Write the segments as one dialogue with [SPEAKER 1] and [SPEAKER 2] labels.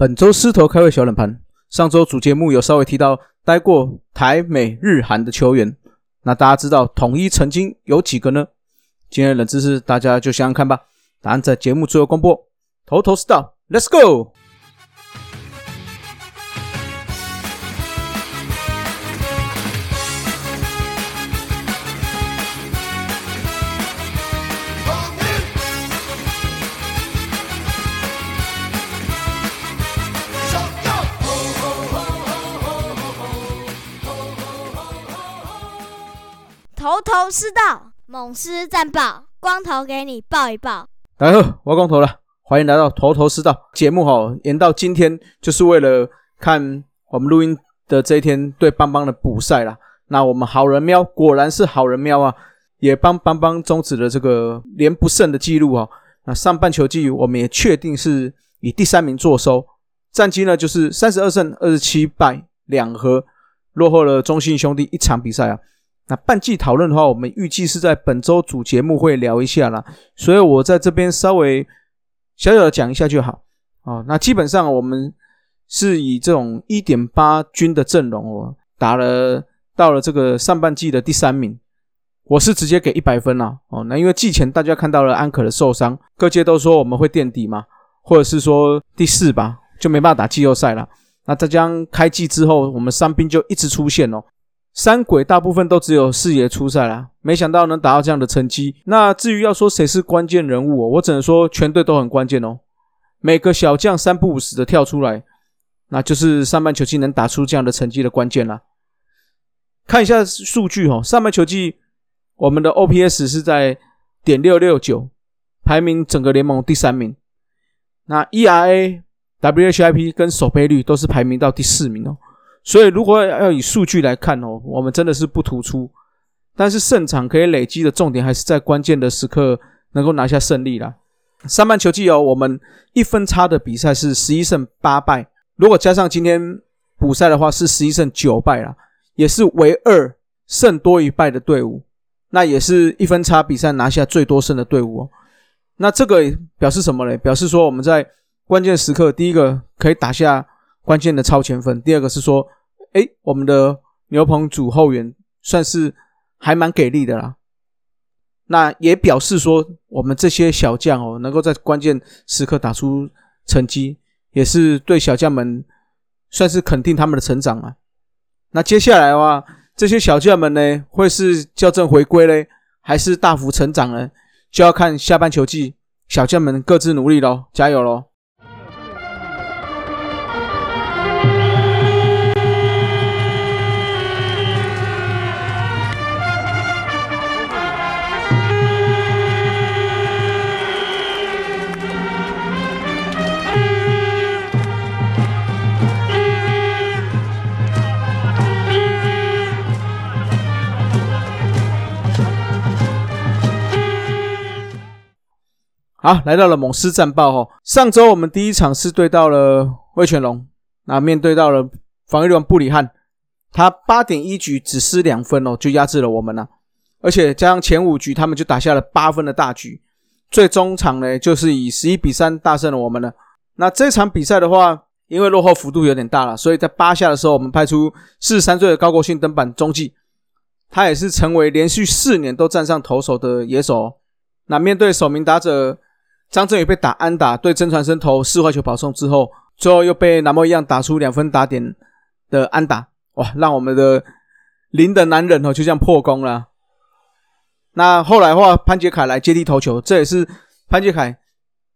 [SPEAKER 1] 本周狮头开会小冷盘，上周主节目有稍微提到待过台美日韩的球员，那大家知道统一曾经有几个呢？今天的冷知识大家就想想看吧，答案在节目最后公布。头头是道，Let's go！
[SPEAKER 2] 头头是道，猛狮战报，光头给你报一报。
[SPEAKER 1] 大家好，我光头了，欢迎来到头头是道节目哈。延到今天就是为了看我们录音的这一天对邦邦的补赛啦。那我们好人喵果然是好人喵啊，也帮邦邦终止了这个连不胜的记录啊。那上半球季我们也确定是以第三名坐收，战绩呢就是三十二胜二十七败两和，落后了中信兄弟一场比赛啊。那半季讨论的话，我们预计是在本周主节目会聊一下啦，所以我在这边稍微小小的讲一下就好啊。那基本上我们是以这种一点八军的阵容哦，打了到了这个上半季的第三名，我是直接给一百分啦哦。那因为季前大家看到了安可的受伤，各界都说我们会垫底嘛，或者是说第四吧，就没办法打季后赛了。那再加上开季之后，我们伤兵就一直出现哦。三鬼大部分都只有四野出赛啦，没想到能达到这样的成绩。那至于要说谁是关键人物，我只能说全队都很关键哦。每个小将三不五时的跳出来，那就是上半球季能打出这样的成绩的关键啦。看一下数据哦，上半球季我们的 OPS 是在点六六九，排名整个联盟第三名。那 ERA、WHIP 跟守备率都是排名到第四名哦。所以，如果要以数据来看哦，我们真的是不突出，但是胜场可以累积的重点还是在关键的时刻能够拿下胜利啦。上半球季哦，我们一分差的比赛是十一胜八败，如果加上今天补赛的话是十一胜九败啦，也是唯二胜多于败的队伍，那也是一分差比赛拿下最多胜的队伍哦。那这个表示什么嘞？表示说我们在关键时刻，第一个可以打下。关键的超前分，第二个是说，哎，我们的牛棚主后援算是还蛮给力的啦。那也表示说，我们这些小将哦，能够在关键时刻打出成绩，也是对小将们算是肯定他们的成长啊。那接下来的话，这些小将们呢，会是校正回归嘞，还是大幅成长呢？就要看下半球季小将们各自努力喽，加油喽！好，来到了猛狮战报哈。上周我们第一场是对到了威权龙，那面对到了防御王布里汉，他八点一局只失两分哦，就压制了我们了。而且加上前五局，他们就打下了八分的大局。最终场呢，就是以十一比三大胜了我们了。那这场比赛的话，因为落后幅度有点大了，所以在八下的时候，我们派出四十三岁的高国庆登板中继，他也是成为连续四年都站上投手的野手。那面对守名打者。张振宇被打安打，对曾传生投四坏球保送之后，最后又被南莫一样打出两分打点的安打，哇，让我们的零的男人哦就这样破功了。那后来的话，潘杰凯来接替投球，这也是潘杰凯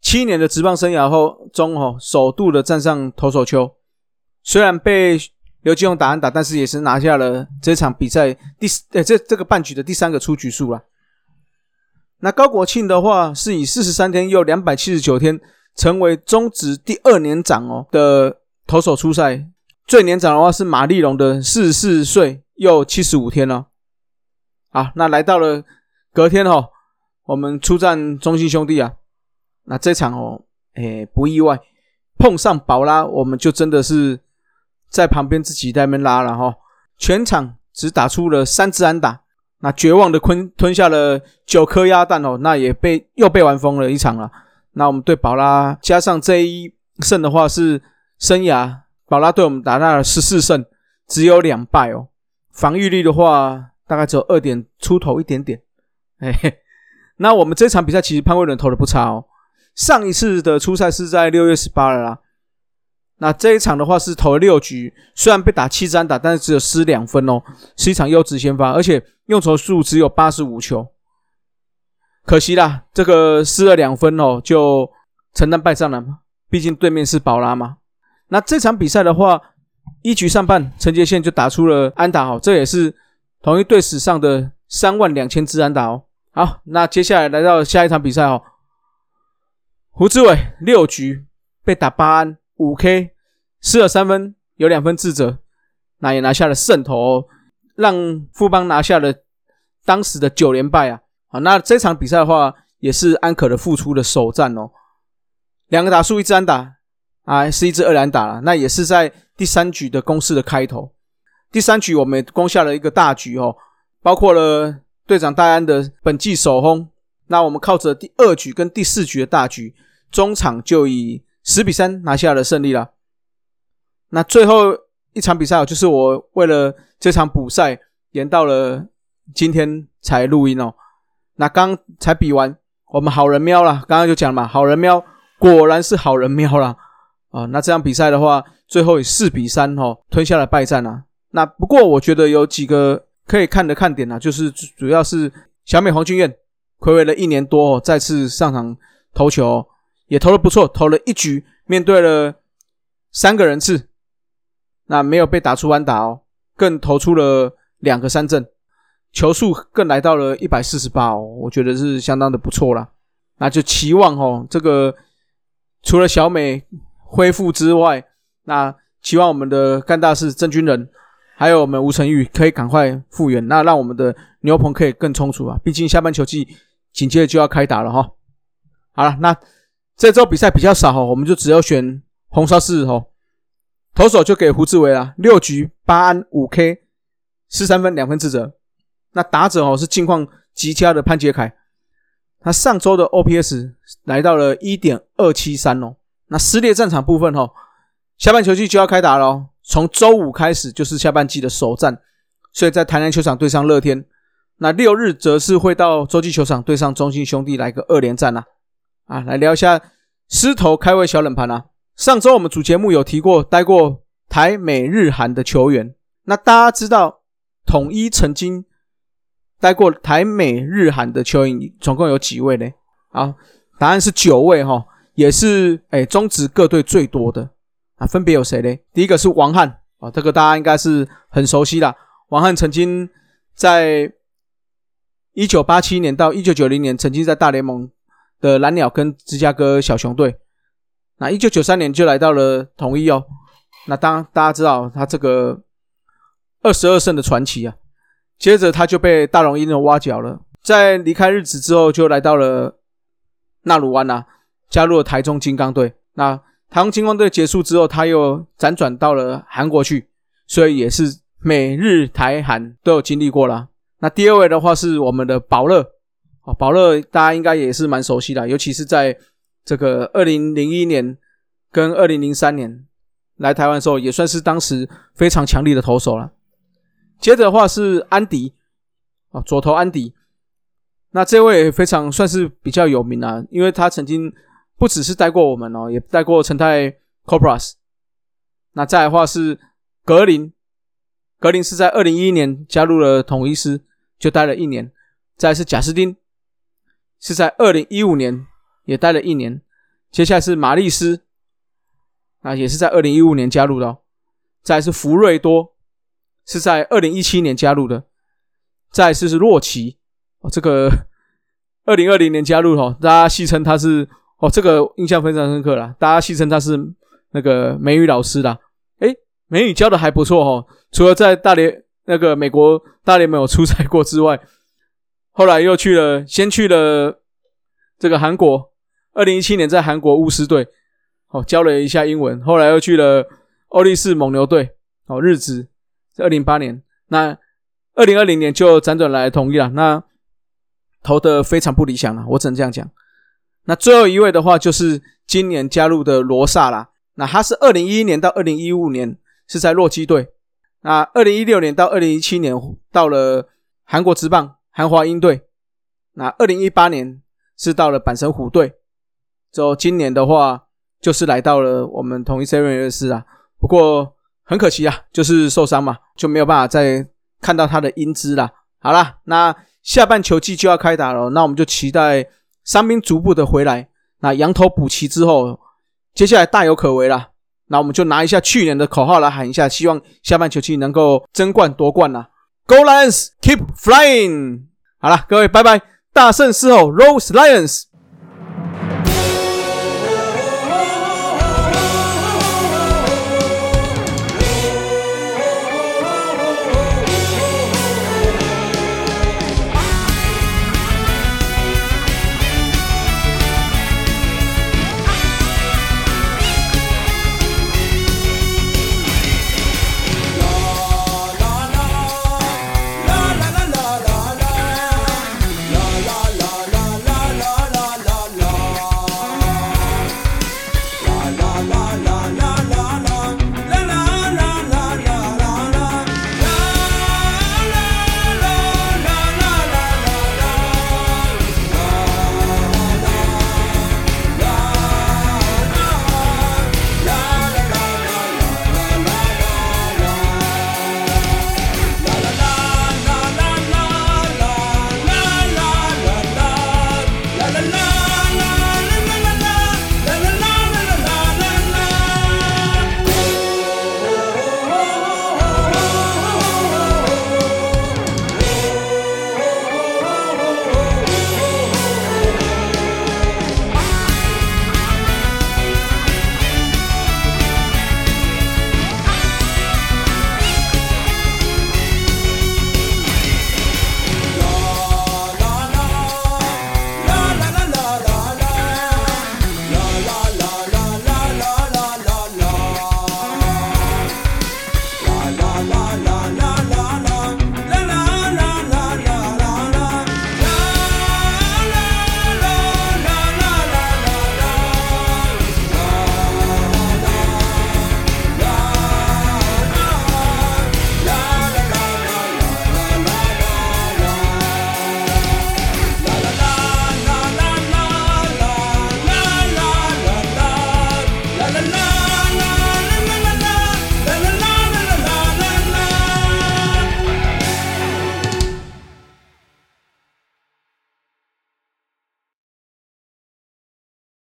[SPEAKER 1] 七年的职棒生涯后中哦首度的站上投手球。虽然被刘继勇打安打，但是也是拿下了这场比赛第呃这这个半局的第三个出局数了。那高国庆的话，是以四十三天又两百七十九天，成为中职第二年长哦的投手出赛。最年长的话是马立龙的四十四岁又七十五天了。好，那来到了隔天哦，我们出战中信兄弟啊。那这场哦，哎不意外，碰上宝拉，我们就真的是在旁边自己在那边拉了哈。全场只打出了三支安打。那绝望的吞吞下了九颗鸭蛋哦，那也被又被玩疯了一场了。那我们对宝拉加上这一胜的话是生涯，宝拉对我们打到了十四胜，只有两败哦。防御率的话，大概只有二点出头一点点。嘿嘿，那我们这场比赛其实潘威伦投的不差哦。上一次的初赛是在六月十八了啦。那这一场的话是投了六局，虽然被打七支安打，但是只有失两分哦，是一场优质先发，而且用球数只有八十五球，可惜啦，这个失了两分哦，就承担败仗了嘛。毕竟对面是宝拉嘛。那这场比赛的话，一局上半，陈杰宪就打出了安打哦，这也是同一队史上的三万两千支安打哦。好，那接下来来到下一场比赛哦，胡志伟六局被打八安五 K。失了三分，有两分自责，那也拿下了胜投，让富邦拿下了当时的九连败啊！啊，那这场比赛的话，也是安可的复出的首战哦，两个打数一支安打啊，是一支二连打了，那也是在第三局的攻势的开头。第三局我们攻下了一个大局哦，包括了队长戴安的本季首轰，那我们靠着第二局跟第四局的大局，中场就以十比三拿下了胜利了。那最后一场比赛就是我为了这场补赛延到了今天才录音哦。那刚才比完，我们好人喵了，刚刚就讲嘛，好人喵果然是好人喵了啊。那这场比赛的话，最后以四比三哦吞下了败战啊。那不过我觉得有几个可以看的看点啊，就是主要是小美黄俊彦暌违了一年多哦，再次上场投球，也投的不错，投了一局，面对了三个人次。那没有被打出弯打哦，更投出了两个三振，球数更来到了一百四十八哦，我觉得是相当的不错啦。那就期望哦，这个除了小美恢复之外，那期望我们的干大事郑军人，还有我们吴成玉可以赶快复原，那让我们的牛棚可以更充足啊。毕竟下半球季紧接着就要开打了哈。好了，那这周比赛比较少哈，我们就只要选红烧狮子吼。投手就给胡志伟了，六局八安五 K，十三分两分自责。那打者哦是近况极佳的潘杰凯，他上周的 OPS 来到了一点二七三哦。那撕裂战场部分哦，下半球季就要开打了，从周五开始就是下半季的首战，所以在台南球场对上乐天，那六日则是会到洲际球场对上中信兄弟来个二连战啦。啊，来聊一下狮头开胃小冷盘啊。上周我们主节目有提过待过台美日韩的球员，那大家知道统一曾经待过台美日韩的球员总共有几位呢？啊，答案是九位哈，也是哎中职各队最多的啊，分别有谁呢？第一个是王翰啊，这个大家应该是很熟悉啦。王翰曾经在一九八七年到一九九零年，曾经在大联盟的蓝鸟跟芝加哥小熊队。那一九九三年就来到了统一哦，那当大家知道他这个二十二胜的传奇啊，接着他就被大龙鹰的挖角了，在离开日子之后就来到了纳鲁湾呐，加入了台中金刚队。那台中金刚队结束之后，他又辗转到了韩国去，所以也是美日台韩都有经历过了。那第二位的话是我们的宝乐啊，宝乐大家应该也是蛮熟悉的，尤其是在。这个二零零一年跟二零零三年来台湾的时候，也算是当时非常强力的投手了。接着的话是安迪啊，左投安迪，那这位非常算是比较有名啊，因为他曾经不只是带过我们哦，也带过陈泰 Cobras。那再的话是格林，格林是在二零一一年加入了统一师，就待了一年。再是贾斯汀，是在二零一五年。也待了一年，接下来是玛丽斯，啊，也是在二零一五年加入的。再是福瑞多，是在二零一七年加入的。再是是洛奇，哦，这个 二零二零年加入哦，大家戏称他是哦，这个印象非常深刻啦，大家戏称他是那个美语老师啦。诶，美语教的还不错哦，除了在大连那个美国大连没有出差过之外，后来又去了，先去了这个韩国。二零一七年在韩国巫师队，哦教了一下英文，后来又去了欧力士蒙牛队，哦日职。二零八年，那二零二零年就辗转来同意了，那投的非常不理想了，我只能这样讲。那最后一位的话就是今年加入的罗萨啦，那他是二零一一年到二零一五年是在洛基队，那二零一六年到二零一七年到了韩国职棒韩华鹰队，那二零一八年是到了阪神虎队，之后今年的话就是来到了我们统一 seven 斯啊。不过很可惜啊，就是受伤嘛，就没有办法再看到他的英姿了。好了，那下半球季就要开打了，那我们就期待伤兵逐步的回来，那羊头补齐之后。接下来大有可为了，那我们就拿一下去年的口号来喊一下，希望下半球季能够争冠夺冠啦！Go Lions, keep flying！好了，各位拜拜，大胜狮吼，Rose Lions。